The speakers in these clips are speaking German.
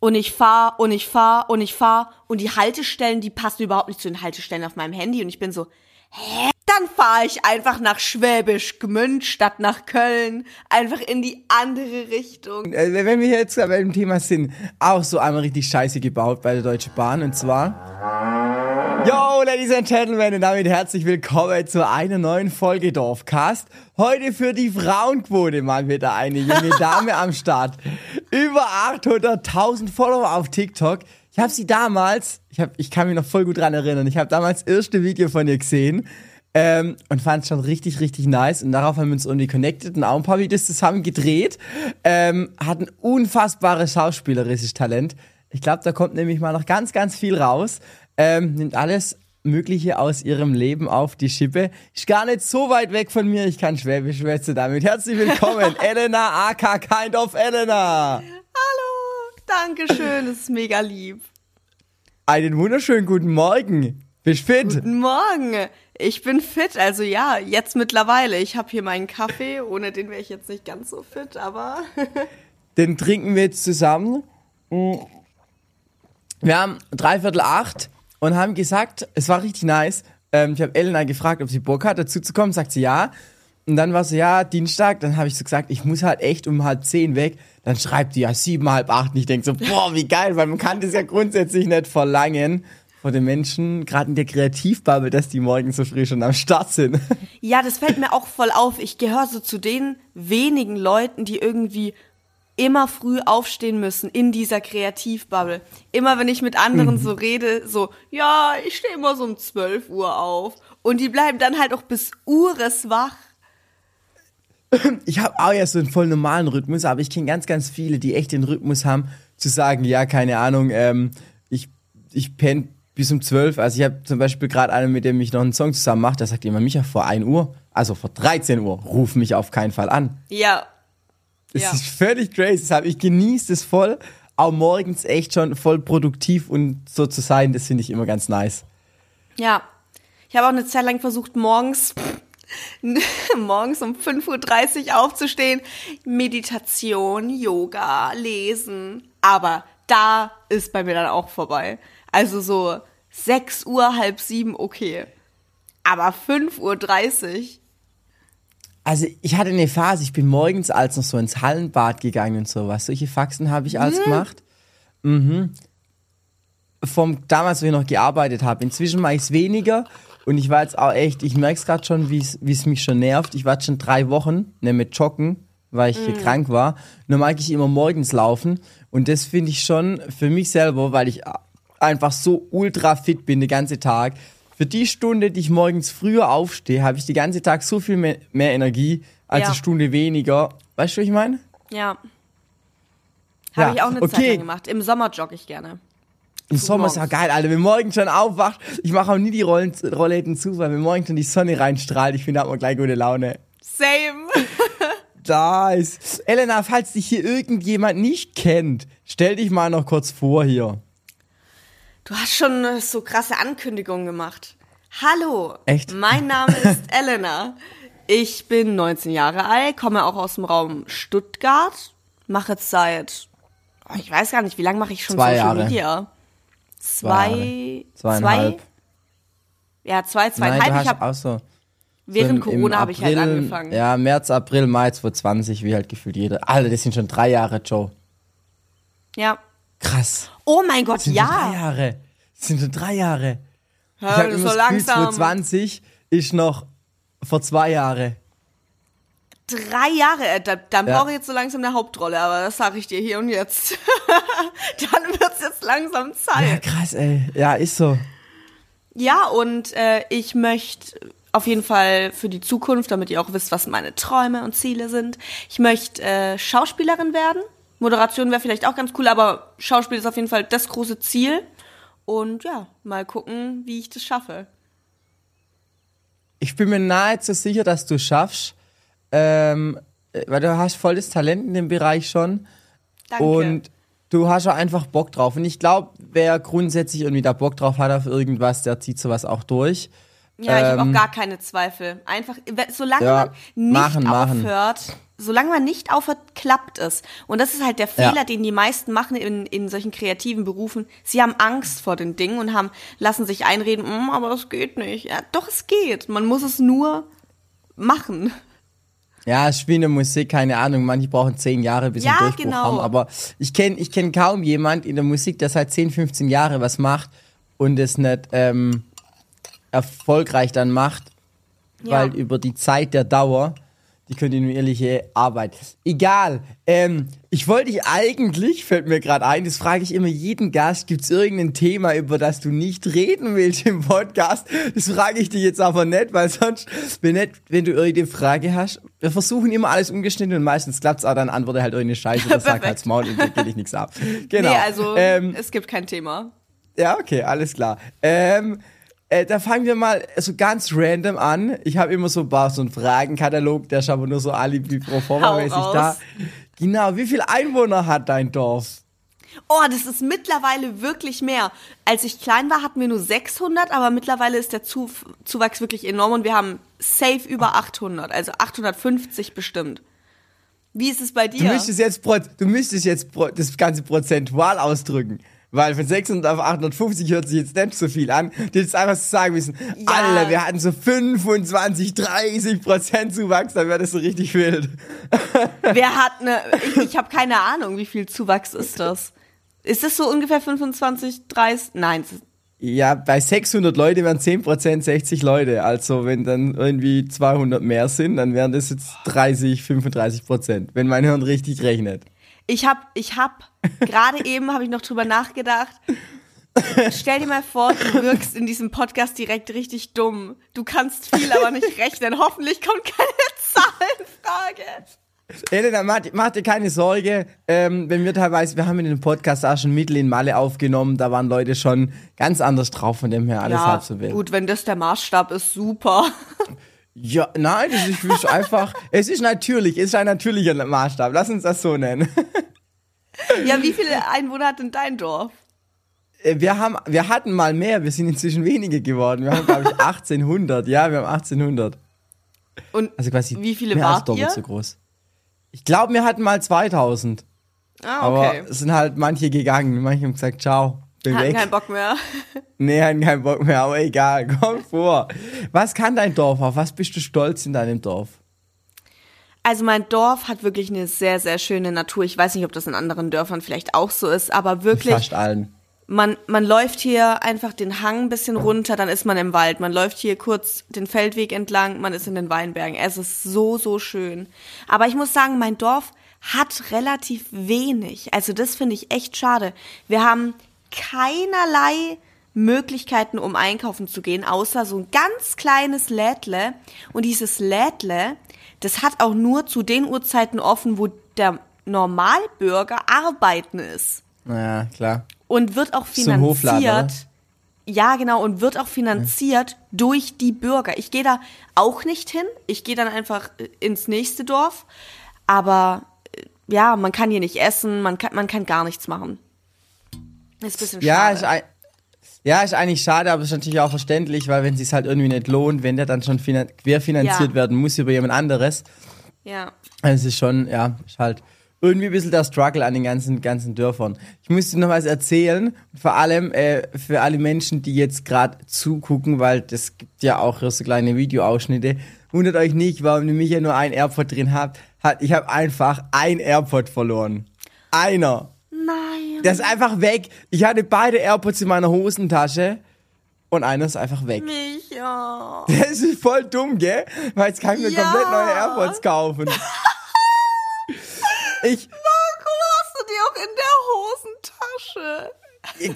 und ich fahr und ich fahr und ich fahr und die Haltestellen, die passen überhaupt nicht zu den Haltestellen auf meinem Handy und ich bin so, hä? Dann fahre ich einfach nach Schwäbisch Gmünd statt nach Köln, einfach in die andere Richtung. Äh, Wenn wir jetzt bei dem Thema sind, auch so einmal richtig scheiße gebaut bei der Deutschen Bahn und zwar. Ladies and Gentlemen, und damit herzlich willkommen zu einer neuen Folge Dorfcast. Heute für die Frauenquote mal wieder eine junge Dame am Start. Über 800.000 Follower auf TikTok. Ich habe sie damals, ich, hab, ich kann mich noch voll gut dran erinnern, ich habe damals das erste Video von ihr gesehen ähm, und fand es schon richtig, richtig nice. Und darauf haben wir uns irgendwie connected und auch ein paar Videos zusammen gedreht. Ähm, hat ein unfassbares schauspielerisches Talent. Ich glaube, da kommt nämlich mal noch ganz, ganz viel raus. Ähm, nimmt alles Mögliche aus ihrem Leben auf die Schippe. Ist gar nicht so weit weg von mir. Ich kann Schwäbisch schwätze damit. Herzlich willkommen, Elena aka Kind of Elena. Hallo, Dankeschön, das ist mega lieb. Einen wunderschönen guten Morgen. Bist fit? Guten Morgen. Ich bin fit, also ja, jetzt mittlerweile. Ich habe hier meinen Kaffee, ohne den wäre ich jetzt nicht ganz so fit, aber Den trinken wir jetzt zusammen. Wir haben dreiviertel acht und haben gesagt, es war richtig nice. Ähm, ich habe Elena gefragt, ob sie Bock hat, dazu zu kommen. Sagt sie ja. Und dann war sie ja Dienstag. Dann habe ich so gesagt, ich muss halt echt um halb zehn weg. Dann schreibt die ja sieben, halb acht. Und ich denk so, boah, wie geil, weil man kann das ja grundsätzlich nicht verlangen von den Menschen, gerade in der Kreativbubble, dass die morgen so früh schon am Start sind. ja, das fällt mir auch voll auf. Ich gehöre so zu den wenigen Leuten, die irgendwie immer früh aufstehen müssen in dieser Kreativbubble. Immer wenn ich mit anderen so rede, so, ja, ich stehe immer so um 12 Uhr auf. Und die bleiben dann halt auch bis Ures wach. Ich habe auch ja so einen voll normalen Rhythmus, aber ich kenne ganz, ganz viele, die echt den Rhythmus haben, zu sagen, ja, keine Ahnung, ähm, ich, ich penne bis um 12. Also ich habe zum Beispiel gerade einen, mit dem ich noch einen Song zusammen mache, der sagt immer, Micha, vor 1 Uhr, also vor 13 Uhr, ruf mich auf keinen Fall an. Ja. Das Ja. ist völlig crazy. Deshalb, ich genieße es voll, auch morgens echt schon voll produktiv und so zu sein, das finde ich immer ganz nice. Ja. Ich habe auch eine Zeit lang versucht, morgens, morgens um 5.30 Uhr aufzustehen. Meditation, Yoga, Lesen. Aber da ist bei mir dann auch vorbei. Also so 6 Uhr, halb sieben, okay. Aber 5.30 Uhr. Also ich hatte eine Phase, ich bin morgens als noch so ins Hallenbad gegangen und sowas. Solche Faxen habe ich alles gemacht. Mhm. Vom damals, wo ich noch gearbeitet habe. Inzwischen mache ich es weniger und ich war jetzt auch echt, ich merke es gerade schon, wie es mich schon nervt. Ich war jetzt schon drei Wochen ne, mit Joggen, weil ich hier krank war. Nur mag ich immer morgens laufen und das finde ich schon für mich selber, weil ich einfach so ultra fit bin den ganzen Tag. Für die Stunde, die ich morgens früher aufstehe, habe ich den ganzen Tag so viel mehr, mehr Energie als Ja. eine Stunde weniger. Weißt du, was ich meine? Ja. Ja, Habe ich auch eine Zeit okay. lang gemacht. Im Sommer jogge ich gerne. Im Sommer ist ja morgens. geil, Alter. Wenn morgen schon aufwacht, ich mache auch nie die Rollen, Rollläden zu, weil wenn morgen schon die Sonne reinstrahlt, ich finde, da hat man gleich gute Laune. Same. Da ist. Elena, falls dich hier irgendjemand nicht kennt, stell dich mal noch kurz vor hier. Du hast schon äh, so krasse Ankündigungen gemacht. Hallo. Echt? Mein Name ist Elena. Ich bin 19 Jahre alt, komme auch aus dem Raum Stuttgart, mache jetzt seit, oh, ich weiß gar nicht, wie lange mache ich schon Zwei Social Jahre. Media? Zwei, Zweieinhalb. zwei, ja, zwei, Nein, zweieinhalb. du ich auch so. während so im- Corona habe ich halt angefangen. Ja, März, April, Mai 2020, wie halt gefühlt jeder. Alter, das sind schon drei Jahre, Joe. ja. Krass. Oh mein Gott, sind schon drei ja. Jahre. Das sind schon drei Jahre. Ich Hör, hab das immer so das Gefühl, langsam. 2020 ist noch vor zwei Jahre. Drei Jahre, äh, da, dann Ja. brauche ich jetzt so langsam eine Hauptrolle, aber das sage ich dir hier und jetzt. dann wird's jetzt langsam Ja, Zeit. krass, ey. Ja, ist so. Ja, und äh, ich möchte auf jeden Fall für die Zukunft, damit ihr auch wisst, was meine Träume und Ziele sind. Ich möchte äh, Schauspielerin werden. Moderation wäre vielleicht auch ganz cool, aber Schauspiel ist auf jeden Fall das große Ziel. Und ja, mal gucken, wie ich das schaffe. Ich bin mir nahezu sicher, dass du es schaffst. Ähm, äh, weil du hast voll das Talent in dem Bereich schon. Danke. Und du hast auch einfach Bock drauf. Und ich glaube, wer grundsätzlich irgendwie da Bock drauf hat auf irgendwas, der zieht sowas auch durch. ja, ich habe ähm, auch gar keine Zweifel. Einfach, solange ja, man nicht machen, machen. Solange man nicht aufhört, klappt es. Und das ist halt der Fehler, Ja. den die meisten machen in, in solchen kreativen Berufen. Sie haben Angst vor den Dingen und haben, lassen sich einreden, "Mm, aber es geht nicht. Ja, doch, es geht. Man muss es nur machen. Ja, es spielt in Musik, keine Ahnung, manche brauchen zehn Jahre, bis sie Ja, Durchbruch genau. haben. Aber ich kenne ich kenn kaum jemand in der Musik, der seit 10, 15 Jahre was macht und es nicht ähm, erfolgreich dann macht, Ja. weil über die Zeit der Dauer die kontinuierliche Arbeit. Egal. Ähm, ich wollte dich eigentlich, fällt mir gerade ein, das frage ich immer jeden Gast, gibt es irgendein Thema, über das du nicht reden willst im Podcast? Das frage ich dich jetzt aber nicht, weil sonst, wenn, nicht, wenn du irgendeine Frage hast, wir versuchen immer alles umgeschnitten und meistens klappt es auch, dann antworte halt irgendeine Scheiße oder sag halt's Maul und geht dich nichts ab. Genau. Nee, also ähm, es gibt kein Thema. ja, okay, alles klar. Ähm, äh, da fangen wir mal so ganz random an. Ich habe immer so so einen Fragenkatalog, der ist aber nur so alibi pro forma mäßig da. Genau, wie viele Einwohner hat dein Dorf? Oh, das ist mittlerweile wirklich mehr. Als ich klein war, hatten wir nur 600, aber mittlerweile ist der Zu Zuwachs wirklich enorm und wir haben safe über 800, also 850 bestimmt. Wie ist es bei Du dir? müsstest jetzt, pro, du müsstest jetzt pro, das ganze prozentual ausdrücken. Weil von 600 auf 850 hört sich jetzt nicht so viel an. Du hättest einfach so sagen müssen, Ja. alle, wir hatten so 25, 30 Prozent Zuwachs, dann wäre das so richtig wild. Wer hat eine, ich, ich habe keine Ahnung, wie viel Zuwachs ist das? Ist das so ungefähr 25, 30? Nein, Ja, bei 600 Leute wären 10% 60 Leute. Also wenn dann irgendwie 200 mehr sind, dann wären das jetzt 30, 35%, wenn mein Hirn richtig rechnet. Ich habe, ich habe, gerade eben habe ich noch drüber nachgedacht. Stell dir mal vor, du wirkst in diesem Podcast direkt richtig dumm. Du kannst viel, aber nicht rechnen. Hoffentlich kommt keine Zahlenfrage. Elena, mach, mach dir keine Sorge. Ähm, wenn wir teilweise, wir haben in dem Podcast auch schon Mittel in Malle aufgenommen, da waren Leute schon ganz anders drauf, von dem her alles halb so wild. gut, wenn das der Maßstab ist, super. Ja, nein, das ist, ist einfach, es ist natürlich, es ist ein natürlicher Maßstab. Lass uns das so nennen. Ja, wie viele Einwohner hat denn dein Dorf? Äh, Wir haben, wir hatten mal mehr, wir sind inzwischen weniger geworden. Wir haben, glaube ich, 1800. Ja, wir haben 1800. Und Also quasi wie viele mehr als wart doppelt ihr? so groß. Ich glaube, wir hatten mal 2000. Ah, okay. Aber es sind halt manche gegangen. Manche haben gesagt, ciao, bin Hatten weg. keinen Bock mehr. Nee, hatten keinen Bock mehr, aber egal, komm vor. Was kann dein Dorf? Auf was bist du stolz in deinem Dorf? Also mein Dorf hat wirklich eine sehr, sehr schöne Natur. Ich weiß nicht, ob das in anderen Dörfern vielleicht auch so ist, aber wirklich, Fast allen. man, man läuft hier einfach den Hang ein bisschen runter, dann ist man im Wald. Man läuft hier kurz den Feldweg entlang, man ist in den Weinbergen. Es ist so, so schön. Aber ich muss sagen, mein Dorf hat relativ wenig. Also das finde ich echt schade. Wir haben keinerlei Möglichkeiten, um einkaufen zu gehen, außer so ein ganz kleines Lädle. Und dieses Lädle, das hat auch nur zu den Uhrzeiten offen, wo der Normalbürger arbeiten ist Naja, klar. und wird auch finanziert. Ja, genau, und wird auch finanziert durch die Bürger. Ich gehe da auch nicht hin. Ich gehe dann einfach äh, ins nächste Dorf. Aber äh, ja, man kann hier nicht essen, man kann, man kann gar nichts machen. Ist ein bisschen Ja, schade. ist, ja, ist eigentlich schade, aber ist natürlich auch verständlich, weil wenn es sich halt irgendwie nicht lohnt, wenn der dann schon finan querfinanziert Ja. werden muss über jemand anderes, ja. es ist schon, ja, ist halt irgendwie ein bisschen der Struggle an den ganzen, ganzen Dörfern. Ich muss dir noch was erzählen, vor allem äh, für alle Menschen, die jetzt gerade zugucken, weil das gibt ja auch so kleine Videoausschnitte. Wundert euch nicht, warum nämlich ja nur ein AirPod drin habt. Hat, ich habe einfach ein AirPod verloren. Einer. Der ist einfach weg. Ich hatte beide AirPods in meiner Hosentasche und einer ist einfach weg. Micha. Das ist voll dumm, gell? Weil jetzt kann ich mir Ja. komplett neue AirPods kaufen. Ich, Warum hast du die auch in der Hosentasche?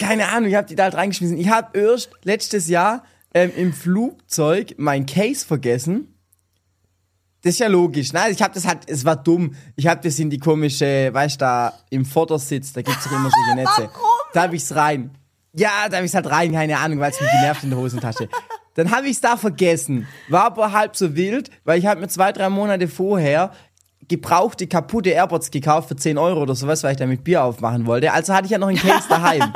keine Ahnung, ich habe die da halt reingeschmissen. Ich habe erst letztes Jahr ähm, im Flugzeug mein Case vergessen. Das ist ja logisch. Nein, ich habe das halt, es war dumm. Ich habe das in die komische, weißt du, da im Vordersitz, da gibt's doch immer solche Netze. Warum? Da habe ich's rein. Ja, da habe ich's halt rein, keine Ahnung, weil es mich genervt in der Hosentasche. Dann habe ich's da vergessen. War aber halb so wild, weil ich habe mir zwei, drei Monate vorher gebrauchte, kaputte AirPods gekauft für 10 Euro oder sowas, weil ich damit Bier aufmachen wollte. Also hatte ich ja noch einen Case daheim.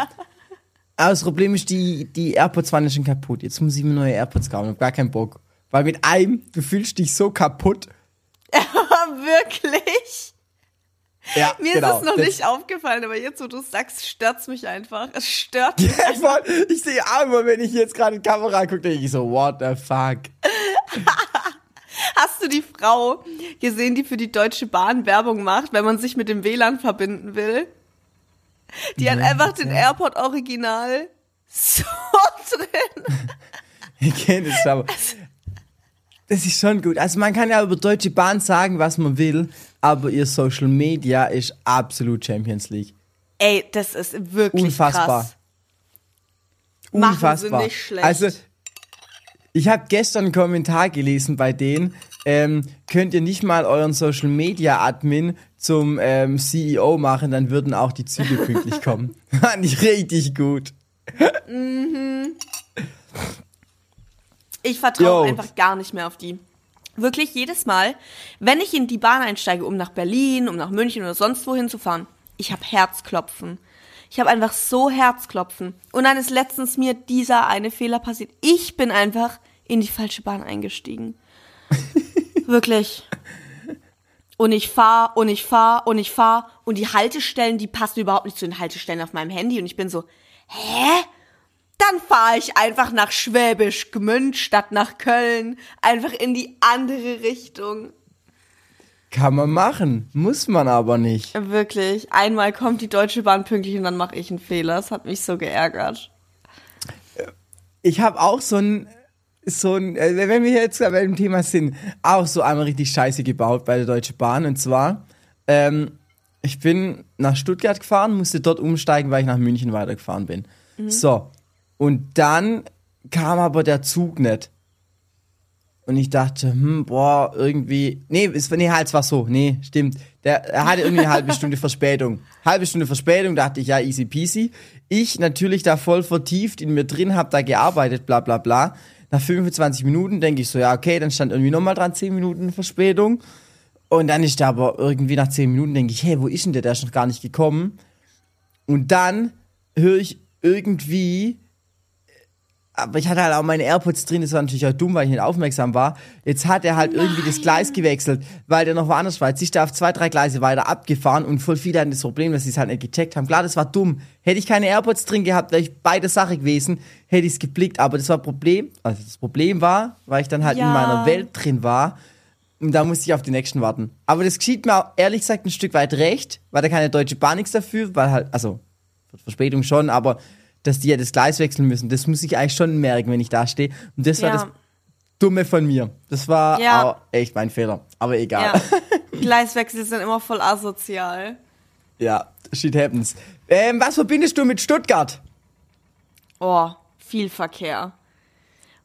Aber das Problem ist, die, die AirPods waren ja schon kaputt. Jetzt muss ich mir neue AirPods kaufen. Ich hab gar keinen Bock. Weil mit einem, du fühlst dich so kaputt. wirklich? Ja, Mir genau. ist es noch Das- nicht aufgefallen, aber jetzt, wo du es sagst, stört's mich einfach. Es stört mich. Ja, voll. ich sehe immer, wenn ich jetzt gerade in die Kamera gucke, denke ich so, what the fuck? Hast du die Frau gesehen, die für die Deutsche Bahn Werbung macht, wenn man sich mit dem WLAN verbinden will? Die hat einfach den AirPod Original so drin. Ich kenne das aber. Das ist schon gut. Also man kann ja über Deutsche Bahn sagen, was man will, aber ihr Social Media ist absolut Champions League. Ey, das ist wirklich Unfassbar. krass. Machen sie Unfassbar. nicht schlecht. Also ich habe gestern einen Kommentar gelesen bei denen. Ähm, könnt ihr nicht mal euren Social Media Admin zum ähm, CEO machen, dann würden auch die Züge pünktlich kommen. Fand ich richtig gut. Ich vertraue einfach gar nicht mehr auf die. Wirklich jedes Mal, wenn ich in die Bahn einsteige, um nach Berlin, um nach München oder sonst wohin zu fahren, ich habe Herzklopfen. Ich habe einfach so Herzklopfen. Und dann ist letztens mir dieser eine Fehler passiert. Ich bin einfach in die falsche Bahn eingestiegen. Wirklich. Und ich fahr und ich fahr und ich fahr und die Haltestellen, die passen überhaupt nicht zu den Haltestellen auf meinem Handy und ich bin so, hä? Dann fahre ich einfach nach Schwäbisch Gmünd statt nach Köln. Einfach in die andere Richtung. Kann man machen, muss man aber nicht. Wirklich. Einmal kommt die Deutsche Bahn pünktlich und dann mache ich einen Fehler. Das hat mich so geärgert. Ich habe auch so ein, so ein, äh, wenn wir jetzt bei dem Thema sind, auch so einmal richtig scheiße gebaut bei der Deutschen Bahn. Und zwar, ähm, ich bin nach Stuttgart gefahren, musste dort umsteigen, weil ich nach München weitergefahren bin. So. Und dann kam aber der Zug nicht. Und ich dachte, hm, boah, irgendwie, nee, es, nee, halt, es war so, nee, stimmt. Der, er hatte irgendwie eine halbe Stunde Verspätung. Halbe Stunde Verspätung, dachte ich, ja, easy peasy. Ich natürlich da voll vertieft in mir drin, hab da gearbeitet, bla bla bla. Nach 25 Minuten denke ich so, ja, okay, dann stand irgendwie nochmal dran, 10 Minuten Verspätung. Und dann ist da aber irgendwie nach 10 Minuten, denke ich, hey, wo ist denn der? Der ist noch gar nicht gekommen. Und dann höre ich irgendwie, aber ich hatte halt auch meine AirPods drin, das war natürlich auch dumm, weil ich nicht aufmerksam war. Jetzt hat er halt irgendwie das Gleis gewechselt, weil der noch woanders war. Jetzt ist er auf zwei, drei Gleise weiter abgefahren und voll viele hatten das Problem, dass sie es halt nicht gecheckt haben. Klar, das war dumm. Hätte ich keine AirPods drin gehabt, wäre ich beide Sache gewesen, hätte ich es geblickt. Aber das war Problem, also das Problem war, weil ich dann halt Ja. in meiner Welt drin war. Und da musste ich auf die nächsten warten. Aber das geschieht mir auch ehrlich gesagt ein Stück weit recht, weil da keine Deutsche Bahn nichts dafür, weil halt, also Verspätung schon, aber dass die ja das Gleis wechseln müssen, das muss ich eigentlich schon merken, wenn ich da stehe. Und das war Ja. das Dumme von mir. Das war Ja. auch echt mein Fehler. Aber egal. Ja. Gleiswechsel sind immer voll asozial. Ja, shit happens. Ähm, was verbindest du mit Stuttgart? Oh, viel Verkehr.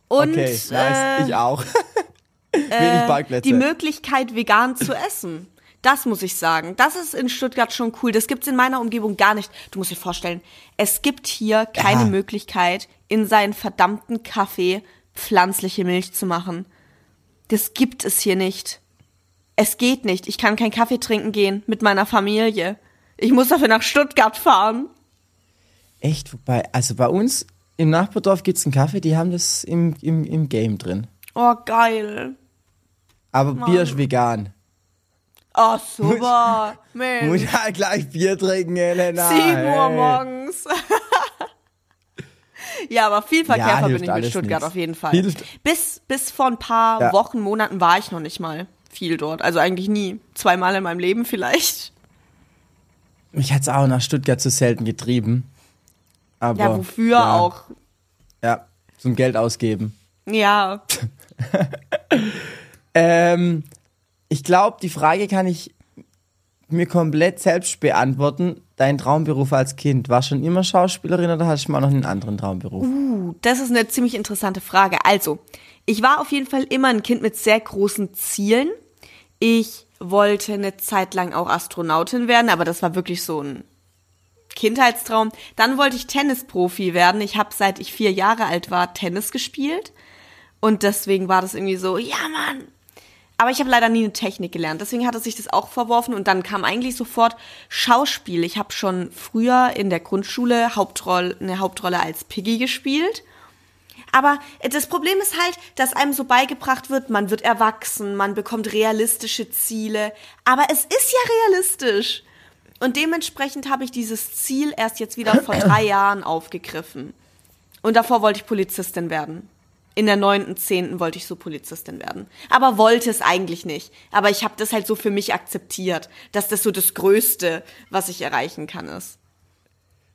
Und okay, nice. äh, ich auch. Wenig Parkplätze. die Möglichkeit, vegan zu essen. Das muss ich sagen. Das ist in Stuttgart schon cool. Das gibt's in meiner Umgebung gar nicht. Du musst dir vorstellen, es gibt hier keine Ja. Möglichkeit, in seinen verdammten Kaffee pflanzliche Milch zu machen. Das gibt es hier nicht. Es geht nicht. Ich kann keinen Kaffee trinken gehen mit meiner Familie. Ich muss dafür nach Stuttgart fahren. Echt, wobei, also bei uns im Nachbardorf gibt's einen Kaffee, die haben das im, im, im Game drin. Oh, geil. Aber Bier ist vegan. Oh, super. Mensch. Muss halt gleich Bier trinken, Elena. 7 Uhr hey. morgens. ja, aber viel Verkehr Ja, verbinde ich mit Stuttgart nichts. auf jeden Fall. Hilft- Bis, bis vor ein paar Ja. Wochen, Monaten war ich noch nicht mal viel dort. Also eigentlich nie. Zweimal in meinem Leben vielleicht. Mich hat's auch nach Stuttgart zu selten getrieben. Aber, Ja, wofür ja, auch. Ja, zum Geld ausgeben. Ja. Ähm, ich glaube, die Frage kann ich mir komplett selbst beantworten. Dein Traumberuf als Kind, war schon immer Schauspielerin oder hast du mal noch einen anderen Traumberuf? Uh, das ist eine ziemlich interessante Frage. Also, ich war auf jeden Fall immer ein Kind mit sehr großen Zielen. Ich wollte eine Zeit lang auch Astronautin werden, aber das war wirklich so ein Kindheitstraum. Dann wollte ich Tennisprofi werden. Ich habe seit ich vier Jahre alt war Tennis gespielt und deswegen war das irgendwie so, ja Mann. Aber ich habe leider nie eine Technik gelernt, deswegen hatte sich das auch verworfen und dann kam eigentlich sofort Schauspiel. Ich habe schon früher in der Grundschule Hauptrolle, eine Hauptrolle als Piggy gespielt. Aber das Problem ist halt, dass einem so beigebracht wird, man wird erwachsen, man bekommt realistische Ziele. Aber es ist ja realistisch. Und dementsprechend habe ich dieses Ziel erst jetzt wieder vor drei Jahren aufgegriffen. Und davor wollte ich Polizistin werden. In der neunten, zehnten wollte ich so Polizistin werden. Aber wollte es eigentlich nicht. Aber ich habe das halt so für mich akzeptiert, dass das so das Größte, was ich erreichen kann, ist.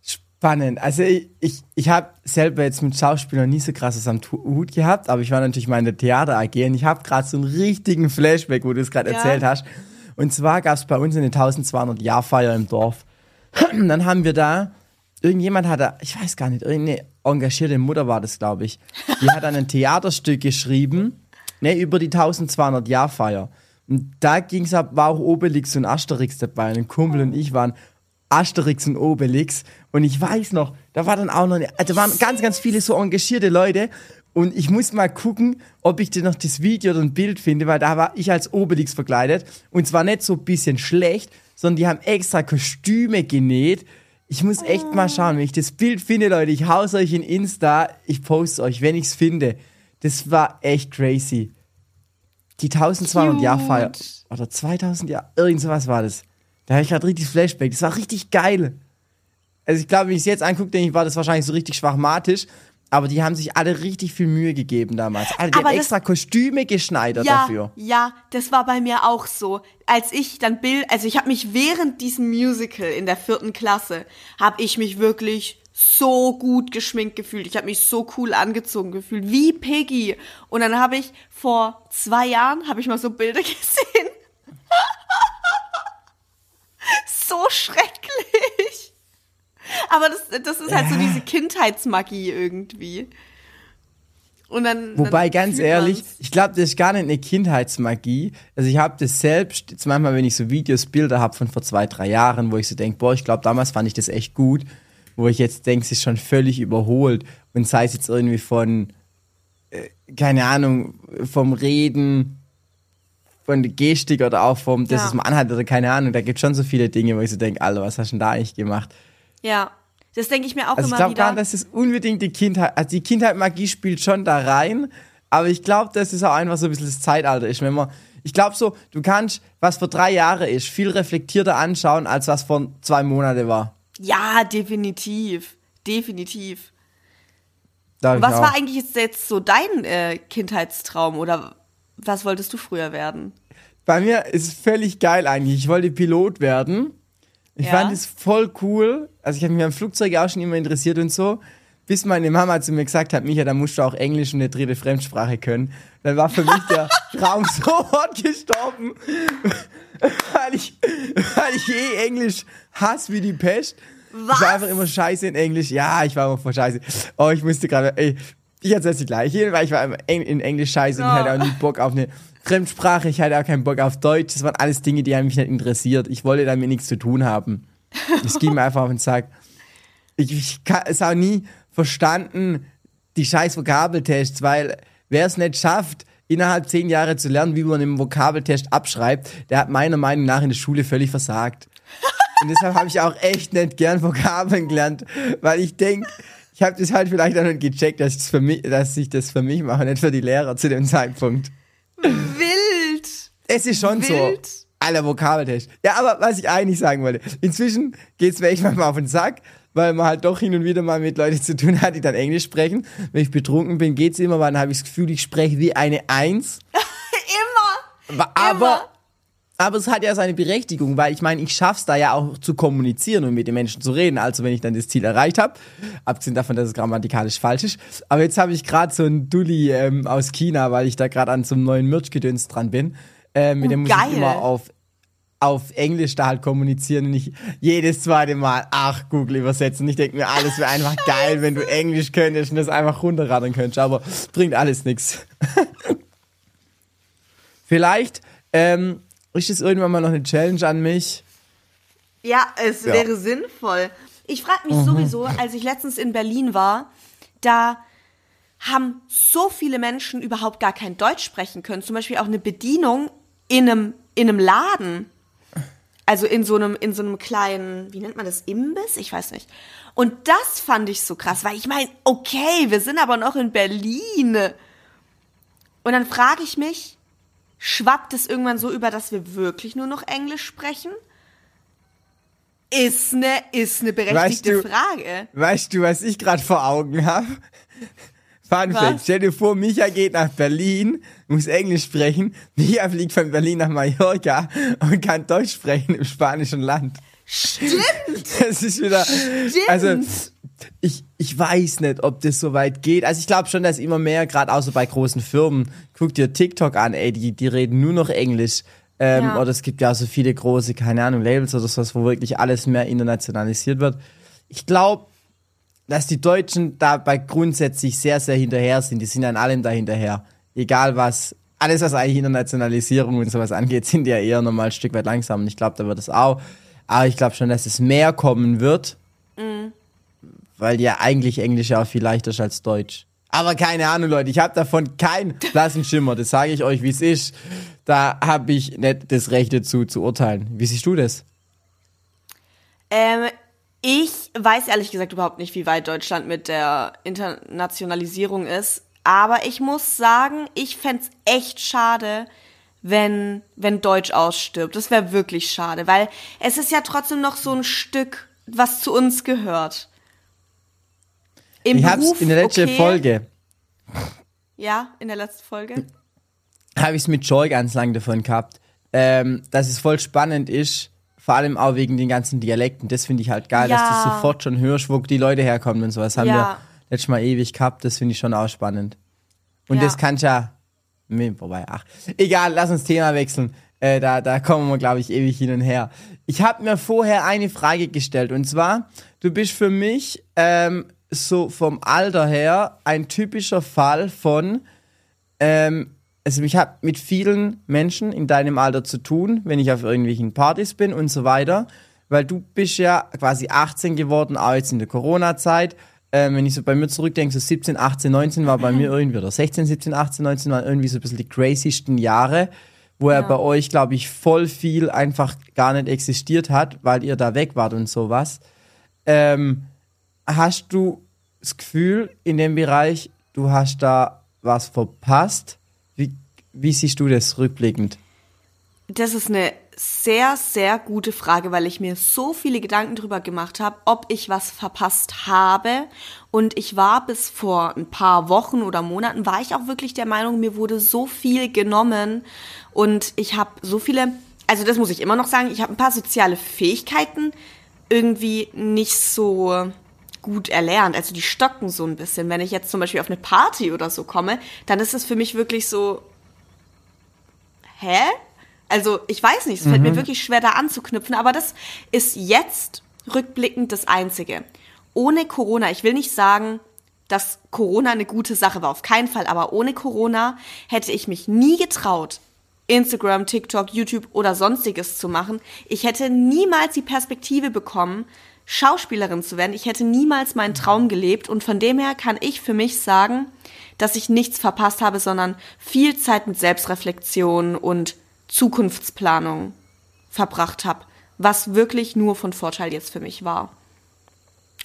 Spannend. Also ich, ich, ich habe selber jetzt mit Schauspielern nie so krasses am Hut gehabt, aber ich war natürlich mal in der Theater AG und ich habe gerade so einen richtigen Flashback, wo du es gerade ja. erzählt hast. Und zwar gab es bei uns eine 1200 Jahr Feier im Dorf. Und dann haben wir da irgendjemand hat da, ich weiß gar nicht, irgendeine engagierte Mutter war das, glaube ich. Die hat dann ein Theaterstück geschrieben, ne, über die 1200 Jahr Feier. Und da ging's ab, war auch Obelix und Asterix dabei. Ein Kumpel und ich waren Asterix und Obelix. Und ich weiß noch, da war dann auch noch, eine, also waren ganz, ganz viele so engagierte Leute. Und ich muss mal gucken, ob ich dir noch das Video oder ein Bild finde, weil da war ich als Obelix verkleidet. Und zwar nicht so ein bisschen schlecht, sondern die haben extra Kostüme genäht ich muss echt mal schauen, wenn ich das Bild finde, Leute. Ich hau's euch in Insta. Ich poste euch, wenn ich's finde. Das war echt crazy. Die 1200 Jahr Feier. Oder 2000 Jahre. Irgend sowas war das. Da habe ich gerade richtig Flashback. Das war richtig geil. Also ich glaube, wenn ich es jetzt angucke, denke ich, war das wahrscheinlich so richtig schwachmatisch. Aber die haben sich alle richtig viel Mühe gegeben damals. Alle, die Aber haben extra Kostüme geschneidert ja, dafür. Ja, das war bei mir auch so. Als ich dann Bild, also ich habe mich während diesem Musical in der vierten Klasse, habe ich mich wirklich so gut geschminkt gefühlt. Ich habe mich so cool angezogen gefühlt, wie Piggy. Und dann habe ich vor zwei Jahren, habe ich mal so Bilder gesehen. so schrecklich. Aber das, das ist halt ja. so diese Kindheitsmagie irgendwie. Und dann, Wobei, dann ganz ehrlich, man's. ich glaube, das ist gar nicht eine Kindheitsmagie. Also ich habe das selbst, jetzt manchmal, wenn ich so Videos, Bilder habe von vor zwei, drei Jahren, wo ich so denke, boah, ich glaube, damals fand ich das echt gut, wo ich jetzt denke, es ist schon völlig überholt. Und sei es jetzt irgendwie von, äh, keine Ahnung, vom Reden, von der Gestik oder auch vom, dass ja. es man anhat oder keine Ahnung, da gibt es schon so viele Dinge, wo ich so denke, Alter, was hast du denn da eigentlich gemacht? Ja, das denke ich mir auch also immer ich glaub wieder. Ich glaube, das ist unbedingt die Kindheit, also die Kindheit Magie spielt schon da rein, aber ich glaube, das ist auch einfach so ein bisschen das Zeitalter ist, wenn man ich glaube so, du kannst, was vor drei Jahren ist, viel reflektierter anschauen, als was vor zwei Monaten war. Ja, definitiv. Definitiv. was war eigentlich jetzt, jetzt so dein äh, Kindheitstraum oder was wolltest du früher werden? Bei mir ist es völlig geil eigentlich. Ich wollte Pilot werden. Ich ja. fand es voll cool. Also ich habe mich am Flugzeug auch schon immer interessiert und so. Bis meine Mama zu mir gesagt hat, Micha, da musst du auch Englisch und eine dritte Fremdsprache können. Dann war für mich der Traum sofort gestorben. weil, ich, weil ich eh Englisch hasse wie die Pest. Was? Ich war einfach immer scheiße in Englisch. Ja, ich war immer voll scheiße. Oh, ich musste gerade, ey, ich erzähl's dir gleich. Weil ich war in Englisch scheiße und ich hatte auch nie Bock auf eine Fremdsprache, ich hatte auch keinen Bock auf Deutsch. Das waren alles Dinge, die haben mich nicht interessiert. Ich wollte damit nichts zu tun haben. Es ging mir einfach auf den Sack. Ich, ich kann es auch nie verstanden, die scheiß Vokabeltests, weil wer es nicht schafft, innerhalb zehn Jahre zu lernen, wie man einen Vokabeltest abschreibt, der hat meiner Meinung nach in der Schule völlig versagt. Und deshalb habe ich auch echt nicht gern Vokabeln gelernt, weil ich denke, ich habe das halt vielleicht auch nicht gecheckt, dass ich das für mich, dass ich das für mich mache, nicht für die Lehrer zu dem Zeitpunkt. Wild. Es ist schon Wild. so. Aller Vokabeltest. Ja, aber was ich eigentlich sagen wollte, inzwischen geht's mir echt manchmal auf den Sack, weil man halt doch hin und wieder mal mit Leuten zu tun hat, die dann Englisch sprechen. Wenn ich betrunken bin, geht's immer, weil dann habe ich das Gefühl, ich spreche wie eine Eins. immer. Aber, immer. Aber es hat ja seine Berechtigung, weil ich meine, ich schaff's da ja auch zu kommunizieren und mit den Menschen zu reden. Also wenn ich dann das Ziel erreicht habe, abgesehen davon, dass es grammatikalisch falsch ist. Aber jetzt habe ich gerade so einen Dulli ähm, aus China, weil ich da gerade an so einem neuen Merch-Gedöns dran bin. Äh, mit oh, dem muss geil. ich immer auf auf Englisch da halt kommunizieren und nicht jedes zweite Mal, ach, Google übersetzen. Ich denke mir, alles wäre einfach geil, wenn du Englisch könntest und das einfach runterradeln könntest, aber bringt alles nichts. Vielleicht ähm, ist es irgendwann mal noch eine Challenge an mich. Ja, es ja. wäre sinnvoll. Ich frage mich mhm. sowieso, als ich letztens in Berlin war, da haben so viele Menschen überhaupt gar kein Deutsch sprechen können. Zum Beispiel auch eine Bedienung in einem, in einem Laden. Also in so einem, in so einem kleinen, wie nennt man das, Imbiss? Ich weiß nicht. Und das fand ich so krass, weil ich meine, okay, wir sind aber noch in Berlin. Und dann frage ich mich, schwappt es irgendwann so über, dass wir wirklich nur noch Englisch sprechen? Ist eine, ist eine berechtigte Weißt du- Frage. Weißt du, was ich gerade vor Augen habe? Fun Was? Fact. Stell dir vor, Micha geht nach Berlin, muss Englisch sprechen. Micha fliegt von Berlin nach Mallorca und kann Deutsch sprechen im spanischen Land. Stimmt. Das ist wieder. Stimmt. Also, ich, ich weiß nicht, ob das so weit geht. Also, ich glaube schon, dass immer mehr, gerade auch so bei großen Firmen, guck dir TikTok an, ey, die, die reden nur noch Englisch. Ähm, Ja. Oder es gibt ja auch so viele große, keine Ahnung, Labels oder sowas, wo wirklich alles mehr internationalisiert wird. Ich glaube, dass die Deutschen dabei grundsätzlich sehr, sehr hinterher sind. Die sind an allem da hinterher. Egal was, alles was eigentlich Internationalisierung und sowas angeht, sind ja eher nochmal ein Stück weit langsam. Und ich glaube, da wird es auch. Aber ich glaube schon, dass es mehr kommen wird. Weil ja eigentlich Englisch ja auch viel leichter ist als Deutsch. Aber keine Ahnung, Leute, ich habe davon keinen blassen Schimmer. Das sage ich euch, wie es ist. Da habe ich nicht das Recht dazu zu urteilen. Wie siehst du das? Ähm, ich weiß ehrlich gesagt überhaupt nicht, wie weit Deutschland mit der Internationalisierung ist. Aber ich muss sagen, ich fänd's echt schade, wenn, wenn Deutsch ausstirbt. Das wäre wirklich schade, weil es ist ja trotzdem noch so ein Stück, was zu uns gehört. Im ich Beruf, hab's in der letzten okay. Folge, Ja, in der letzten Folge. habe ich es mit Joy ganz lang davon gehabt, ähm, dass es voll spannend ist, vor allem auch wegen den ganzen Dialekten. Das finde ich halt geil, dass Ja. du sofort schon hörst, wo die Leute herkommen und sowas. Haben Ja. wir letztes Mal ewig gehabt, das finde ich schon auch spannend. Und Ja. das kannst ja, nee, wobei, ach, egal, lass uns Thema wechseln. Äh, da, da kommen wir, glaube ich, ewig hin und her. Ich habe mir vorher eine Frage gestellt und zwar, du bist für mich ähm, so vom Alter her ein typischer Fall von ähm, also ich habe mit vielen Menschen in deinem Alter zu tun, wenn ich auf irgendwelchen Partys bin und so weiter, weil du bist ja quasi 18 geworden, auch jetzt in der Corona-Zeit. Ähm, wenn ich so bei mir zurückdenke, so 17, 18, 19 war bei mir irgendwie, oder 16, 17, 18, 19 waren irgendwie so ein bisschen die crazysten Jahre, wo ja Ja. bei euch, glaube ich, voll viel einfach gar nicht existiert hat, weil ihr da weg wart und sowas. Ähm, hast du das Gefühl in dem Bereich, du hast da was verpasst? Wie, wie siehst du das rückblickend? Das ist eine sehr, sehr gute Frage, weil ich mir so viele Gedanken drüber gemacht habe, ob ich was verpasst habe. Und ich war bis vor ein paar Wochen oder Monaten, war ich auch wirklich der Meinung, mir wurde so viel genommen und ich habe so viele, also das muss ich immer noch sagen, ich habe ein paar soziale Fähigkeiten irgendwie nicht so gut erlernt. Also die stocken so ein bisschen. Wenn ich jetzt zum Beispiel auf eine Party oder so komme, dann ist es für mich wirklich so, hä? Also ich weiß nicht, es fällt mir wirklich schwer da anzuknüpfen, aber das ist jetzt rückblickend das Einzige. Ohne Corona, ich will nicht sagen, dass Corona eine gute Sache war, auf keinen Fall, aber ohne Corona hätte ich mich nie getraut, Instagram, TikTok, YouTube oder sonstiges zu machen. Ich hätte niemals die Perspektive bekommen, Schauspielerin zu werden. Ich hätte niemals meinen Traum gelebt und von dem her kann ich für mich sagen, dass ich nichts verpasst habe, sondern viel Zeit mit Selbstreflexion und Zukunftsplanung verbracht habe, was wirklich nur von Vorteil jetzt für mich war.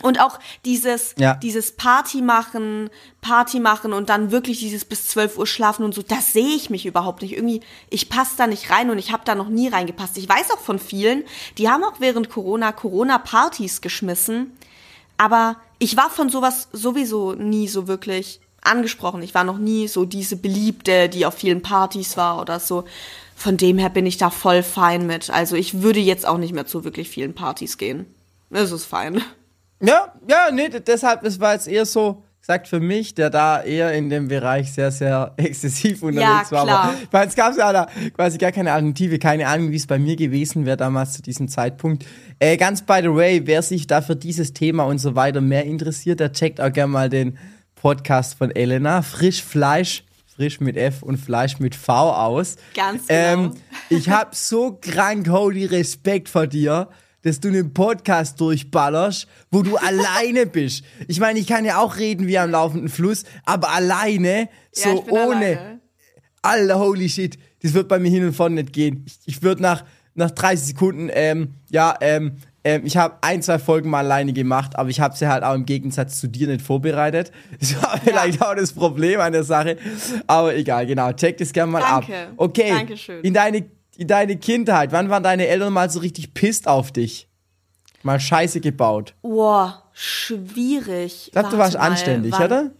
Und auch dieses, Ja. dieses Party machen, Party machen und dann wirklich dieses bis 12 Uhr schlafen und so, das sehe ich mich überhaupt nicht. Irgendwie, ich passe da nicht rein und ich habe da noch nie reingepasst. Ich weiß auch von vielen, die haben auch während Corona Corona-Partys geschmissen, aber ich war von sowas sowieso nie so wirklich angesprochen. Ich war noch nie so diese Beliebte, die auf vielen Partys war oder so. Von dem her bin ich da voll fein mit. Also ich würde jetzt auch nicht mehr zu wirklich vielen Partys gehen. Das ist fein. Ja, ja, nee, deshalb, das war jetzt eher so, gesagt für mich, der da eher in dem Bereich sehr, sehr exzessiv unterwegs war. klar. Aber, weil es gab ja da quasi gar keine Alternative, keine Ahnung, wie es bei mir gewesen wäre damals zu diesem Zeitpunkt. Äh, ganz by the way, wer sich da für dieses Thema und so weiter mehr interessiert, der checkt auch gerne mal den Podcast von Elena, Frisch Fleisch, frisch mit F und Fleisch mit V aus. Ganz genau. Ähm, ich hab so krank holy Respekt vor dir, dass du einen Podcast durchballerst, wo du alleine bist. Ich meine, ich kann ja auch reden wie am laufenden Fluss, aber alleine, so ja, bin ohne. Alter, holy shit, das wird bei mir hin und vorne nicht gehen. Ich, ich würde nach nach 30 Sekunden, ähm, ja, ähm, ähm, ich habe ein, zwei Folgen mal alleine gemacht, aber ich habe sie halt auch im Gegensatz zu dir nicht vorbereitet. Das war vielleicht auch das Problem an der Sache. Aber egal, genau. Check das gerne mal Danke. ab. Okay. Dankeschön. In deine, in deine Kindheit, wann waren deine Eltern mal so richtig pisst auf dich? Mal Scheiße gebaut. Boah, schwierig. Ich glaube, du warst anständig, oder?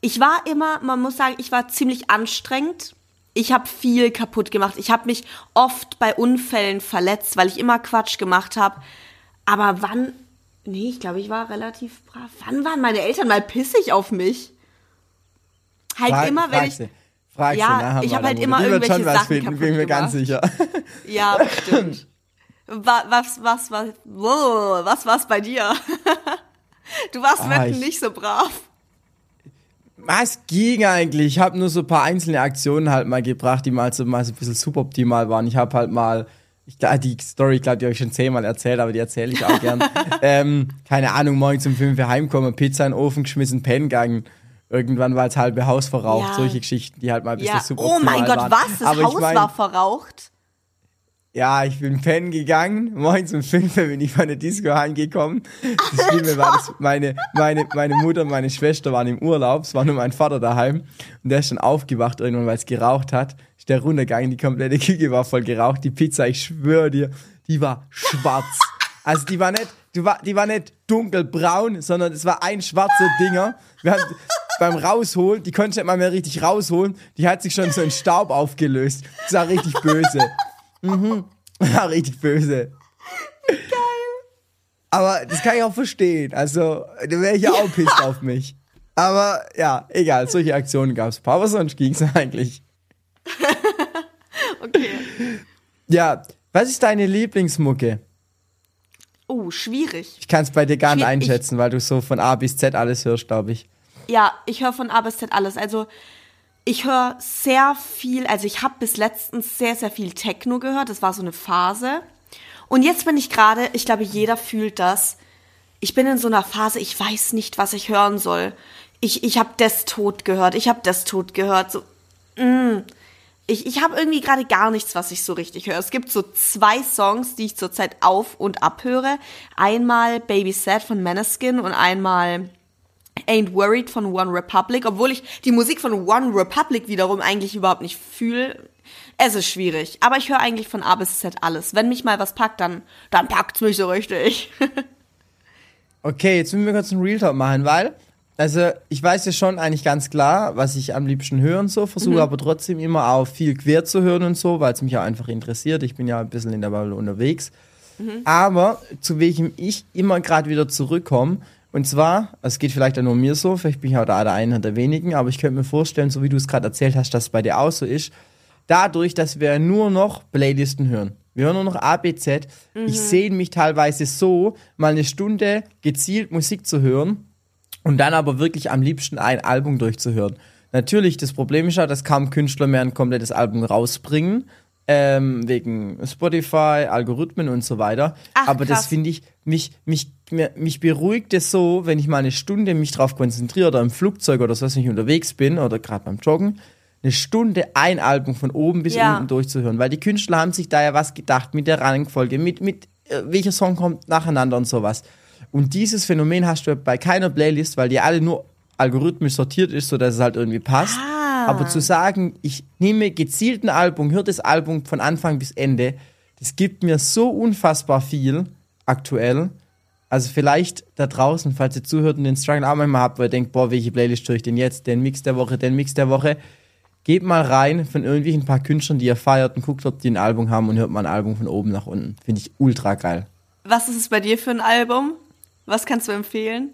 Ich war immer, man muss sagen, ich war ziemlich anstrengend. Ich habe viel kaputt gemacht. Ich habe mich oft bei Unfällen verletzt, weil ich immer Quatsch gemacht habe. Aber wann? Nee, ich glaube, ich war relativ brav. Wann waren meine Eltern mal pissig auf mich? Halt Frag, immer, wenn ich. Fragst Ja, du nachher ich mal, hab halt immer Die wird irgendwelche schon was Sachen finden, bin mir ganz sicher. Ja, bestimmt. was, was, was, wow, was war's bei dir? Du warst Ah, wirklich ich- nicht so brav. Was ging eigentlich? Ich habe nur so ein paar einzelne Aktionen halt mal gebracht, die mal so, mal so ein bisschen suboptimal waren. Ich habe halt mal, ich, die Story, glaube ich, habe ich schon zehnmal erzählt, aber die erzähle ich auch gern. ähm, keine Ahnung, morgens um fünf Uhr heimkommen, Pizza in den Ofen geschmissen, pennen gegangen. Irgendwann war das halbe Haus verraucht. Ja. Solche Geschichten, die halt mal ein bisschen Ja. suboptimal Oh mein Gott, waren. was? Das aber ich Haus mein, war verraucht? Ja, ich bin pennen gegangen. Morgens um fünf bin ich von der Disco heimgekommen. Das Schlimme war, dass meine, meine, meine Mutter und meine Schwester waren im Urlaub. Es war nur mein Vater daheim. Und der ist schon aufgewacht irgendwann, weil es geraucht hat. Ist der runtergegangen. Die komplette Küche war voll geraucht. Die Pizza, ich schwöre dir, die war schwarz. Also die war nicht, die war, die war nicht dunkelbraun, sondern es war ein schwarzer Dinger. Wir haben beim Rausholen, die konnte ich nicht mal mehr richtig rausholen. Die hat sich schon so in Staub aufgelöst. Das war richtig böse. Ja, richtig böse. Geil. Aber das kann ich auch verstehen. Also, da wäre ich ja auch pisst auf mich. Aber ja, egal, solche Aktionen gab es. Aber sonst ging es eigentlich. Okay. Ja, was ist deine Lieblingsmucke? Oh, schwierig. Ich kann es bei dir gar nicht Schwier- einschätzen, weil du so von A bis Z alles hörst, glaube ich. Ja, ich höre von A bis Z alles. Also ich höre sehr viel, also ich habe bis letztens sehr, sehr viel Techno gehört. Das war so eine Phase. Und jetzt bin ich gerade, ich glaube, jeder fühlt das. Ich bin in so einer Phase, ich weiß nicht, was ich hören soll. Ich, ich habe Des Tod gehört, ich habe Des Tod gehört. So, mm. Ich, ich habe irgendwie gerade gar nichts, was ich so richtig höre. Es gibt so zwei Songs, die ich zurzeit auf und abhöre. Einmal Baby Sad von Maneskin und einmal Ain't Worried von One Republic, obwohl ich die Musik von One Republic wiederum eigentlich überhaupt nicht fühle. Es ist schwierig, aber ich höre eigentlich von A bis Z alles. Wenn mich mal was packt, dann, dann packt's mich so richtig. Okay, jetzt müssen wir kurz einen Real Talk machen, weil, also ich weiß ja schon eigentlich ganz klar, was ich am liebsten höre und so, versuche aber trotzdem immer auch viel quer zu hören und so, weil es mich auch einfach interessiert. Ich bin ja ein bisschen in der Bubble unterwegs. Aber zu welchem ich immer gerade wieder zurückkomme, und zwar, es geht vielleicht auch nur mir so, vielleicht bin ich auch da der einer der wenigen, aber ich könnte mir vorstellen, so wie du es gerade erzählt hast, dass es bei dir auch so ist, dadurch, dass wir nur noch Playlisten hören. Wir hören nur noch A, B, Z. Ich sehe mich teilweise so, mal eine Stunde gezielt Musik zu hören und dann aber wirklich am liebsten ein Album durchzuhören. Natürlich, das Problem ist ja, dass kaum Künstler mehr ein komplettes Album rausbringen, ähm, wegen Spotify, Algorithmen und so weiter. Ach, aber das krass. finde ich, mich, mich, mich beruhigt es so, wenn ich mal eine Stunde mich drauf konzentriere oder im Flugzeug oder so, wenn ich unterwegs bin oder gerade beim Joggen, eine Stunde ein Album von oben bis Ja. unten durchzuhören. Weil die Künstler haben sich da ja was gedacht mit der Rangfolge, mit, mit äh, welcher Song kommt nacheinander und sowas. Und dieses Phänomen hast du bei keiner Playlist, weil die alle nur algorithmisch sortiert ist, sodass es halt irgendwie passt. Ah. Aber zu sagen, ich nehme gezielt ein Album, höre das Album von Anfang bis Ende, das gibt mir so unfassbar viel aktuell. Also vielleicht da draußen, falls ihr zuhört und den Struggle auch manchmal habt, wo ihr denkt, boah, welche Playlist höre ich denn jetzt? Den Mix der Woche, den Mix der Woche. Geht mal rein von irgendwelchen paar Künstlern, die ihr feiert und guckt, ob die ein Album haben und hört mal ein Album von oben nach unten. Finde ich ultra geil. Was ist es bei dir für ein Album? Was kannst du empfehlen?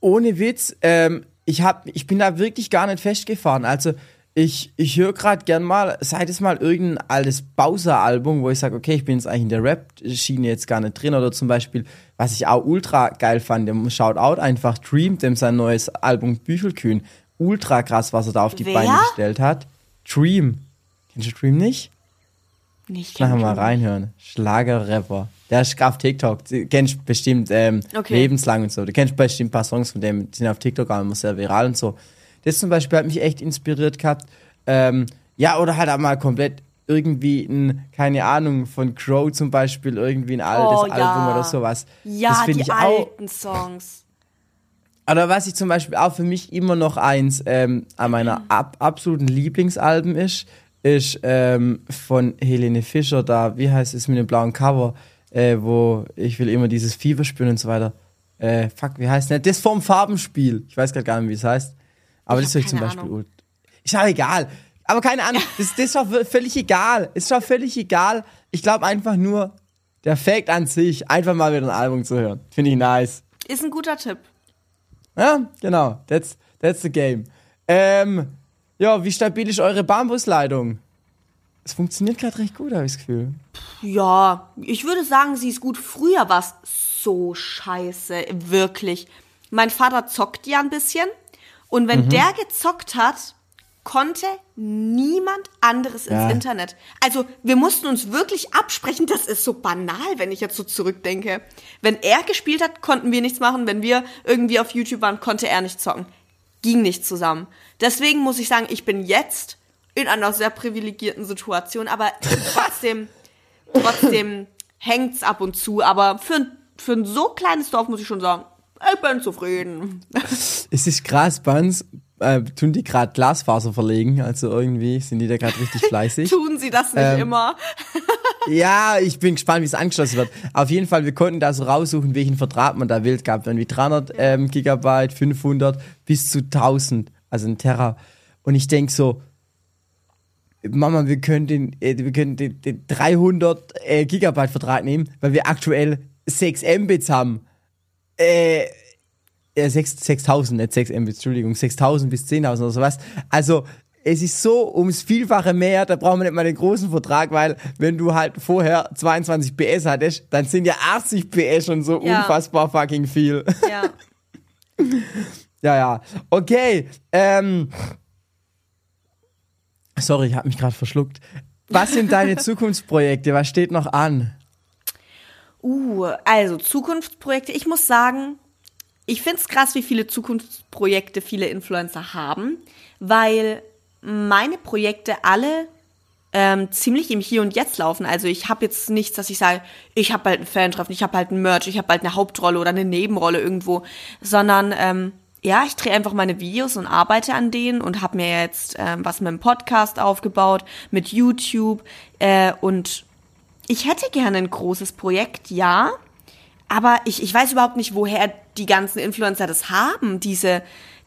Ohne Witz, ähm, ich, hab, ich bin da wirklich gar nicht festgefahren. Also ich, ich höre gerade gern mal, sei es mal irgendein altes Bowser-Album, wo ich sage, okay, ich bin jetzt eigentlich in der Rap-Schiene jetzt gar nicht drin. Oder zum Beispiel, was ich auch ultra geil fand, dem Shoutout einfach Dream, dem sein neues Album Büchelkühn. Ultra krass, was er da auf die Wer? Beine gestellt hat. Dream. Kennst du Dream nicht? Nicht Nachher mal reinhören. Schlagerrapper. Der ist auf TikTok. Du kennst bestimmt ähm, Okay. lebenslang und so. Du kennst bestimmt ein paar Songs von dem, die sind auf TikTok auch immer sehr viral und so. Das zum Beispiel hat mich echt inspiriert gehabt. Ähm, ja, oder halt auch mal komplett irgendwie ein, keine Ahnung, von Crow zum Beispiel, irgendwie ein altes Oh, ja. Album oder sowas. Ja, das die ich auch, alten Songs. oder was ich zum Beispiel auch für mich immer noch eins ähm, an meiner ab, absoluten Lieblingsalben ist, ist ähm, von Helene Fischer da, wie heißt es mit dem blauen Cover, äh, wo ich will immer dieses Fieber spüren und so weiter. Äh, fuck, wie heißt das? Das vom Farbenspiel. Ich weiß gerade gar nicht, wie es heißt. Aber Ich das ist euch zum Beispiel. Ahnung. Ist auch egal. Aber keine Ahnung, das, das ist doch völlig egal. Ist doch völlig egal. Ich glaube einfach nur, der Fact an sich, einfach mal wieder ein Album zu hören. Finde ich nice. Ist ein guter Tipp. Ja, genau. That's, that's the game. Ähm, ja, wie stabil ist eure Bambusleitung? Es funktioniert gerade recht gut, habe ich das Gefühl. Ja, ich würde sagen, sie ist gut. Früher war es so scheiße, wirklich. Mein Vater zockt ja ein bisschen und wenn der gezockt hat, konnte niemand anderes ins Ja. Internet. Also wir mussten uns wirklich absprechen, das ist so banal, wenn ich jetzt so zurückdenke. Wenn er gespielt hat, konnten wir nichts machen. Wenn wir irgendwie auf YouTube waren, konnte er nicht zocken. Ging nicht zusammen. Deswegen muss ich sagen, ich bin jetzt in einer sehr privilegierten Situation, aber trotzdem, trotzdem hängt's ab und zu. Aber für, ein- für ein so kleines Dorf muss ich schon sagen, ich bin zufrieden. Es ist krass, bei uns äh, tun die gerade Glasfaser verlegen, also irgendwie sind die da gerade richtig fleißig. Tun sie das nicht Ähm, immer? Ja, ich bin gespannt, wie es angeschlossen wird. Auf jeden Fall, wir konnten da so raussuchen, welchen Vertrag man da will. Es gab dann wie 300 ähm, Gigabyte, 500 bis zu 1000, also ein Terra. Und ich denk so, Mama, wir können den, äh, wir können den, den 300 äh, Gigabyte Vertrag nehmen, weil wir aktuell 6 Mbits haben. Äh, äh 6 6000, nicht 6 Mbits, Entschuldigung, 6000 bis 10.000 oder sowas. Also, es ist so ums Vielfache mehr, da brauchen wir nicht mal den großen Vertrag, weil wenn du halt vorher 22 PS hattest, dann sind ja 80 PS schon so Ja. unfassbar fucking viel. Ja. ja, ja. Okay, ähm. Sorry, ich habe mich gerade verschluckt. Was sind deine Zukunftsprojekte? Was steht noch an? Uh, also Zukunftsprojekte. Ich muss sagen, ich find's krass, wie viele Zukunftsprojekte viele Influencer haben, weil meine Projekte alle ähm, ziemlich im Hier und Jetzt laufen. Also ich habe jetzt nichts, dass ich sage, ich habe bald ein Fan-Treffen, ich habe bald ein Merch, ich habe bald eine Hauptrolle oder eine Nebenrolle irgendwo, sondern ähm, ja, ich drehe einfach meine Videos und arbeite an denen und habe mir jetzt ähm, was mit dem Podcast aufgebaut, mit YouTube äh, und ich hätte gerne ein großes Projekt, ja, aber ich, ich weiß überhaupt nicht, woher die ganzen Influencer das haben, diese,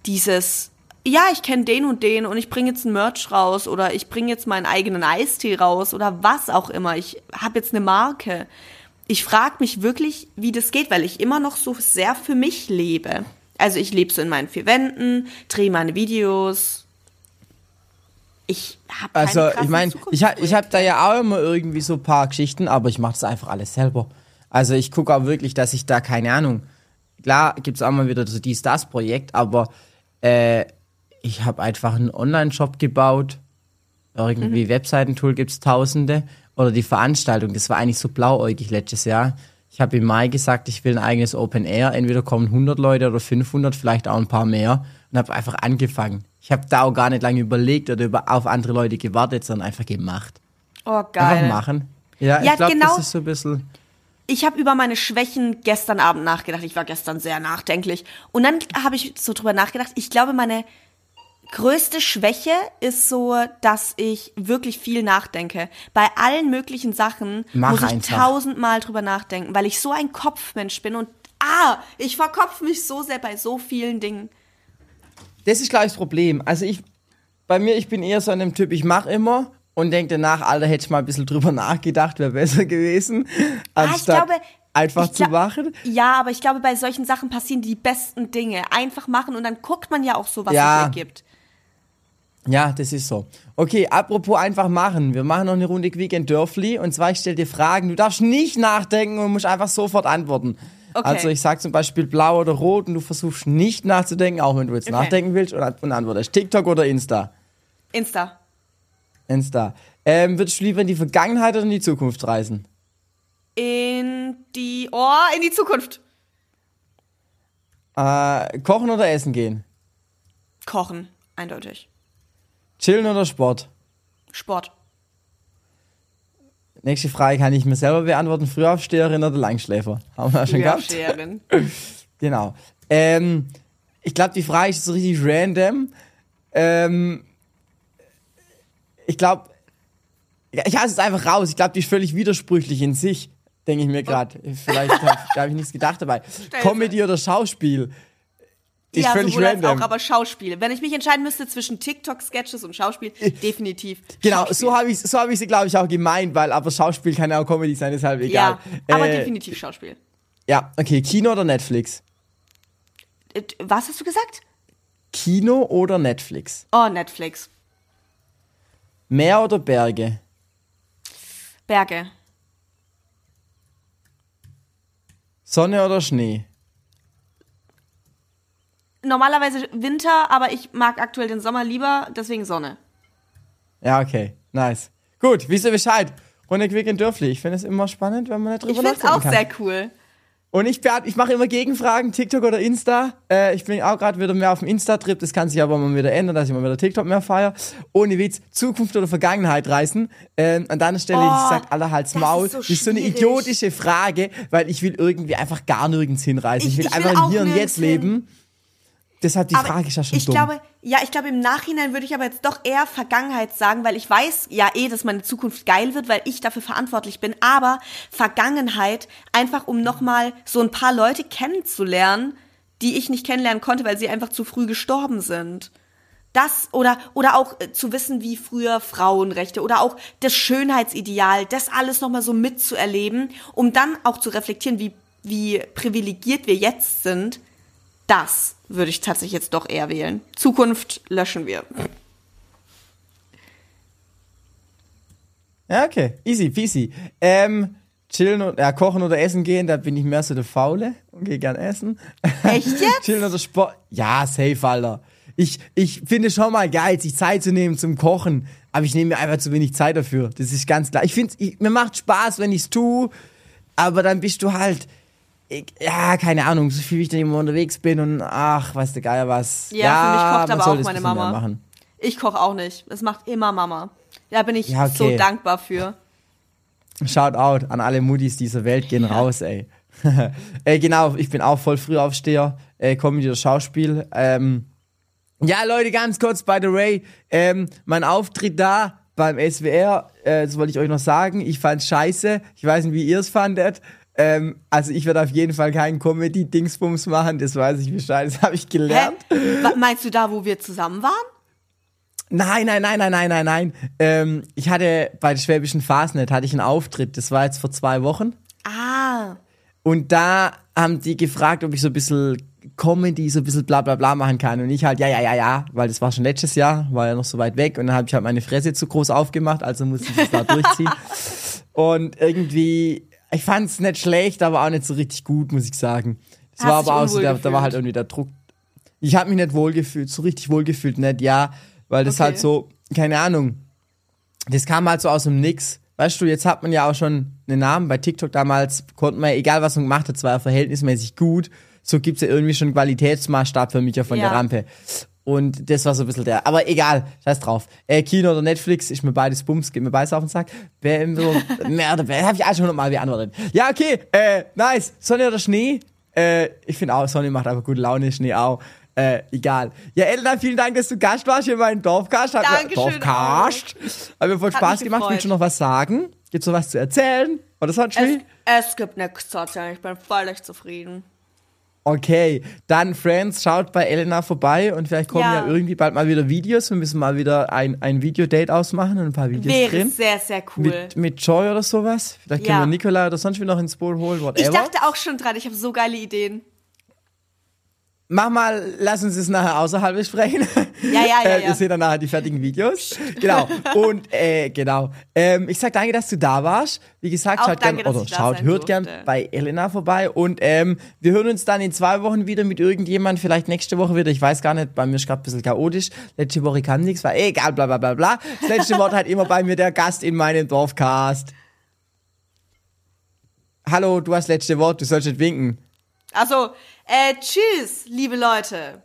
dieses, ja, ich kenne den und den und ich bringe jetzt ein Merch raus oder ich bringe jetzt meinen eigenen Eistee raus oder was auch immer. Ich habe jetzt eine Marke. Ich frage mich wirklich, wie das geht, weil ich immer noch so sehr für mich lebe. Also ich lebe so in meinen vier Wänden, drehe meine Videos. Ich habe Also, ich meine, ich, ha- ich habe da ja auch immer irgendwie so ein paar Geschichten, aber ich mache das einfach alles selber. Also, ich gucke auch wirklich, dass ich da, keine Ahnung, klar gibt's auch mal wieder so dies, das Projekt, aber äh, ich habe einfach einen Online-Shop gebaut. Irgendwie Webseitentool gibt's tausende. Oder die Veranstaltung, das war eigentlich so blauäugig letztes Jahr. Ich habe im Mai gesagt, ich will ein eigenes Open Air. Entweder kommen 100 Leute oder 500, vielleicht auch ein paar mehr. Und habe einfach angefangen. Ich habe da auch gar nicht lange überlegt oder über, auf andere Leute gewartet, sondern einfach gemacht. Oh, Einfach geil. machen. Ja, Ja, ich glaube, genau. das ist so ein bisschen. ich habe über meine Schwächen gestern Abend nachgedacht. Ich war gestern sehr nachdenklich. Und dann habe ich so drüber nachgedacht. Ich glaube, meine größte Schwäche ist so, dass ich wirklich viel nachdenke. Bei allen möglichen Sachen Mach muss ich einfach. tausendmal drüber nachdenken, weil ich so ein Kopfmensch bin und ah, ich verkopf mich so sehr bei so vielen Dingen. Das ist, glaube ich, das Problem. Also ich, bei mir, ich bin eher so einem Typ, ich mache immer und denke danach, Alter, hätte ich mal ein bisschen drüber nachgedacht, wäre besser gewesen, Ah, anstatt glaube, einfach ich zu glaub- machen. Ja, aber ich glaube, bei solchen Sachen passieren die besten Dinge. Einfach machen und dann guckt man ja auch so, was Ja. es ergibt. Ja, das ist so. Okay, apropos einfach machen. Wir machen noch eine Runde Weekend Dörfli und zwar ich stelle dir Fragen. Du darfst nicht nachdenken und musst einfach sofort antworten. Okay. Also ich sag zum Beispiel blau oder rot und du versuchst nicht nachzudenken, auch wenn du jetzt Okay. nachdenken willst und, und antwortest. TikTok oder Insta? Insta. Insta. Ähm, würdest du lieber in die Vergangenheit oder in die Zukunft reisen? In die, oh, in die Zukunft. Äh, kochen oder essen gehen? Kochen, eindeutig. Chillen oder Sport? Sport. nächste Frage kann ich mir selber beantworten. Frühaufsteherin oder Langschläfer? Haben wir ja schon gehabt. Frühaufsteherin. Genau. Ähm, ich glaube, die Frage ist so richtig random. Ähm, ich glaube, ich hasse es einfach raus. Ich glaube, die ist völlig widersprüchlich in sich, denke ich mir gerade. Vielleicht habe hab ich nichts gedacht dabei. Comedy oder Schauspiel? Ist ja, völlig sowohl random. als auch, aber Schauspiel. Wenn ich mich entscheiden müsste zwischen TikTok-Sketches und Schauspiel, definitiv. Genau, Schauspiel. so habe ich so hab ich sie, glaube ich, auch gemeint, weil aber Schauspiel kann ja auch Comedy sein, deshalb egal. Ja, aber Äh, definitiv Schauspiel. Ja, okay, Kino oder Netflix? Äh, Was hast du gesagt? Kino oder Netflix? Oh, Netflix. Meer oder Berge? Berge. Sonne oder Schnee? Normalerweise Winter, aber ich mag aktuell den Sommer lieber, deswegen Sonne. Ja, okay, nice. Gut, wisst ihr Bescheid? Runde Quick and Dörfli. Ich finde es immer spannend, wenn man nicht drüber Ich finde es auch sehr cool. Und ich, ich mache immer Gegenfragen, TikTok oder Insta. Äh, ich bin auch gerade wieder mehr auf dem Insta-Trip. Das kann sich aber mal wieder ändern, dass ich mal wieder TikTok mehr feiere. Ohne Witz, Zukunft oder Vergangenheit reisen. Ähm, an deiner Stelle, Oh, ich sag aller Hals das Maul. ist so das ist so eine idiotische Frage, weil ich will irgendwie einfach gar nirgends hinreisen. Ich, Ich- will ich will einfach auch hier und jetzt leben. Deshalb die Aber Frage ist ja schon ich dumm. glaube, ja, ich glaube im Nachhinein würde ich aber jetzt doch eher Vergangenheit sagen, weil ich weiß ja eh, dass meine Zukunft geil wird, weil ich dafür verantwortlich bin. Aber Vergangenheit einfach um nochmal so ein paar Leute kennenzulernen, die ich nicht kennenlernen konnte, weil sie einfach zu früh gestorben sind. Das oder oder auch äh, zu wissen, wie früher Frauenrechte oder auch das Schönheitsideal, das alles nochmal so mitzuerleben, um dann auch zu reflektieren, wie wie privilegiert wir jetzt sind. Das würde ich tatsächlich jetzt doch eher wählen. Zukunft löschen wir. Ja, okay. Easy peasy. Ähm, chillen und ja, kochen oder essen gehen, da bin ich mehr so der Faule und gehe gern essen. Echt jetzt? chillen oder Sport. Ja, safe, Alter. Ich, ich finde schon mal geil, sich Zeit zu nehmen zum Kochen, aber ich nehme mir einfach zu wenig Zeit dafür. Das ist ganz klar. Ich finde, ich, mir macht Spaß, wenn ich's tue, aber dann bist du halt, ich, ja, keine Ahnung, so viel wie ich dann immer unterwegs bin und ach, weiß der Geier was. Ja, für mich kocht aber auch meine Mama. Machen. Ich koche auch nicht. Das macht immer Mama. Da bin ich Ja, okay. so dankbar für. Shout out an alle Muttis dieser Welt, gehen raus, ey. äh, genau, ich bin auch voll Frühaufsteher, äh, Comedy oder Schauspiel. Ähm, ja, Leute, ganz kurz, by the way, ähm, mein Auftritt da beim SWR, äh, das wollte ich euch noch sagen, ich fand's scheiße. Ich weiß nicht, wie ihr es fandet. Ähm, also ich werde auf jeden Fall keinen Comedy-Dingsbums machen, das weiß ich Bescheid, das habe ich Hä? gelernt. Wa- Meinst du da, wo wir zusammen waren? Nein, nein, nein, nein, nein, nein, nein. Ähm, ich hatte bei der Schwäbischen Fasnet hatte ich einen Auftritt, das war jetzt vor zwei Wochen. Ah. Und da haben die gefragt, ob ich so ein bisschen Comedy, so ein bisschen bla bla bla machen kann. Und ich halt, ja, ja, ja, ja, weil das war schon letztes Jahr, war ja noch so weit weg. Und dann habe ich halt meine Fresse zu groß aufgemacht, also musste ich das da durchziehen. Und irgendwie, ich fand es nicht schlecht, aber auch nicht so richtig gut, muss ich sagen. Es Hast war aber auch so, da, da war halt irgendwie der Druck. Ich habe mich nicht wohlgefühlt, so richtig wohlgefühlt, nicht, ja, weil das Okay. halt so, keine Ahnung, das kam halt so aus dem Nix. Weißt du, jetzt hat man ja auch schon einen Namen. Bei TikTok damals konnte man, egal was man gemacht hat, zwar verhältnismäßig gut. So gibt's ja irgendwie schon einen Qualitätsmaßstab für mich ja von Ja. der Rampe. Und das war so ein bisschen der. Aber egal, scheiß drauf. Äh, Kino oder Netflix, ist mir beides Bums, geht mir beides auf den Sack. Bäm, so, mehr oder weniger. Hab ich alles schon hundertmal beantwortet. Ja, okay, äh, nice. Sonne oder Schnee? Äh, ich finde auch, Sonne macht einfach gute Laune, Schnee auch. Äh, egal. Ja, Elena, vielen Dank, dass du Gast warst hier in meinem Dorfcast. Hat Dankeschön Dorfcast. Hat mir voll Hat Spaß gemacht. Willst du noch was sagen? Gibt's noch was zu erzählen? Oder sonst Es, wie? es gibt nichts zu erzählen. Ich bin völlig zufrieden. Okay, dann Friends, schaut bei Elena vorbei und vielleicht kommen ja, Ja. irgendwie bald mal wieder Videos. Wir müssen mal wieder ein, ein Videodate ausmachen und ein paar Videos Wäre drehen. sehr, sehr cool. Mit, mit Joy oder sowas. Vielleicht können Ja. wir Nicola oder sonst wie noch ins Boot holen, whatever. ich dachte auch schon dran, ich habe so geile Ideen. Mach mal, lass uns das nachher außerhalb besprechen. Ja, ja, ja, äh, ja. Wir sehen dann nachher die fertigen Videos. genau. Und äh, genau. Ähm, ich sag danke, dass du da warst. Wie gesagt, Auch schaut danke, gern, oder schaut, hört gern durfte. bei Elena vorbei. Und ähm, wir hören uns dann in zwei Wochen wieder mit irgendjemand, vielleicht nächste Woche wieder. Ich weiß gar nicht, bei mir ist gerade ein bisschen chaotisch. Letzte Woche kam nichts, war eh egal, bla bla bla bla. Das letzte Wort hat immer bei mir der Gast in meinem Dorfcast. Hallo, du hast letzte Wort, du sollst nicht winken. Also, äh, tschüss, liebe Leute.